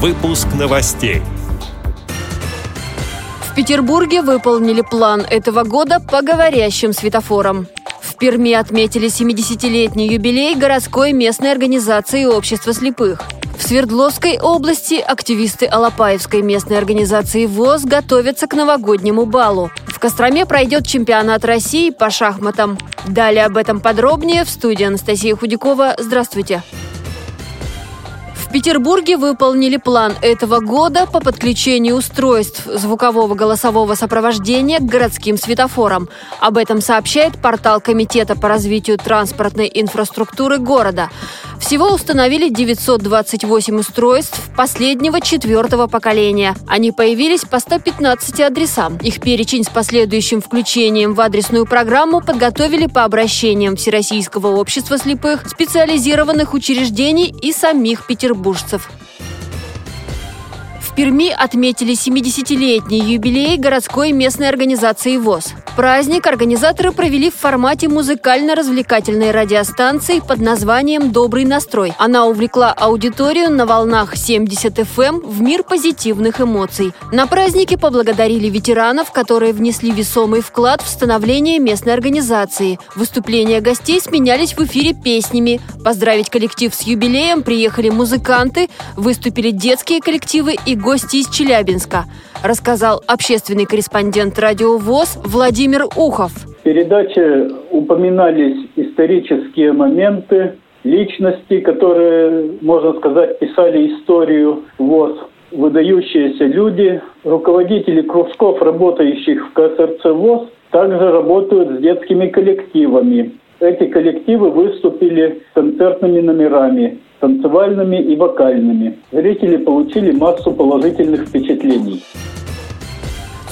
Выпуск новостей. В Петербурге выполнили план этого года по говорящим светофорам. В Перми отметили 70-летний юбилей городской местной организации общества слепых. В Свердловской области активисты Алапаевской местной организации ВОЗ готовятся к новогоднему балу. В Костроме пройдет чемпионат России по шахматам. Далее об этом подробнее в студии Анастасия Худякова. Здравствуйте. В Петербурге выполнили план этого года по подключению устройств звукового голосового сопровождения к городским светофорам. Об этом сообщает портал Комитета по развитию транспортной инфраструктуры города. Всего установили 928 устройств последнего четвертого поколения. Они появились по 115 адресам. Их перечень с последующим включением в адресную программу подготовили по обращениям Всероссийского общества слепых, специализированных учреждений и самих петербуржцев. Перми отметили 70-летний юбилей городской местной организации ВОЗ. Праздник организаторы провели в формате музыкально-развлекательной радиостанции под названием «Добрый настрой». Она увлекла аудиторию на волнах 70 FM эм в мир позитивных эмоций. На празднике поблагодарили ветеранов, которые внесли весомый вклад в становление местной организации. Выступления гостей сменялись в эфире песнями. Поздравить коллектив с юбилеем приехали музыканты, выступили детские коллективы и гости из Челябинска рассказал общественный корреспондент радио ВОЗ Владимир Ухов. В передаче упоминались исторические моменты, личности, которые, можно сказать, писали историю ВОЗ. Выдающиеся люди, руководители кружков, работающих в КСРЦ ВОЗ, также работают с детскими коллективами. Эти коллективы выступили с концертными номерами, танцевальными и вокальными. Зрители получили массу положительных впечатлений.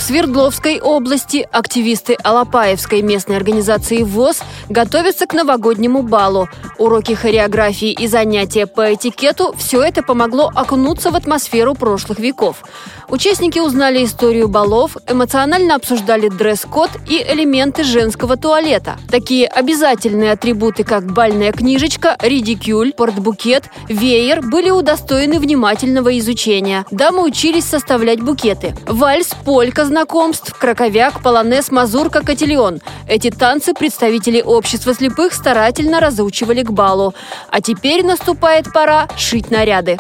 Свердловской области активисты Алапаевской местной организации ВОЗ готовятся к новогоднему балу. Уроки хореографии и занятия по этикету – все это помогло окунуться в атмосферу прошлых веков. Участники узнали историю балов, эмоционально обсуждали дресс-код и элементы женского туалета. Такие обязательные атрибуты, как бальная книжечка, редикюль, портбукет, веер были удостоены внимательного изучения. Дамы учились составлять букеты. Вальс, полька знакомств, краковяк, полонез, мазурка, котельон. Эти танцы представители общества слепых старательно разучивали к балу. А теперь наступает пора шить наряды.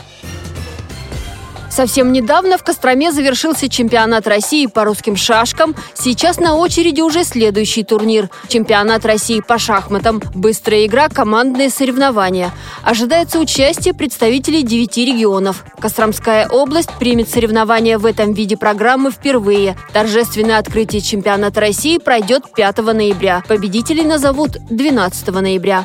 Совсем недавно в Костроме завершился чемпионат России по русским шашкам. Сейчас на очереди уже следующий турнир – чемпионат России по шахматам. Быстрая игра, командные соревнования. Ожидается участие представителей девяти регионов. Костромская область примет соревнования в этом виде программы впервые. Торжественное открытие чемпионата России пройдет 5 ноября. Победителей назовут 12 ноября.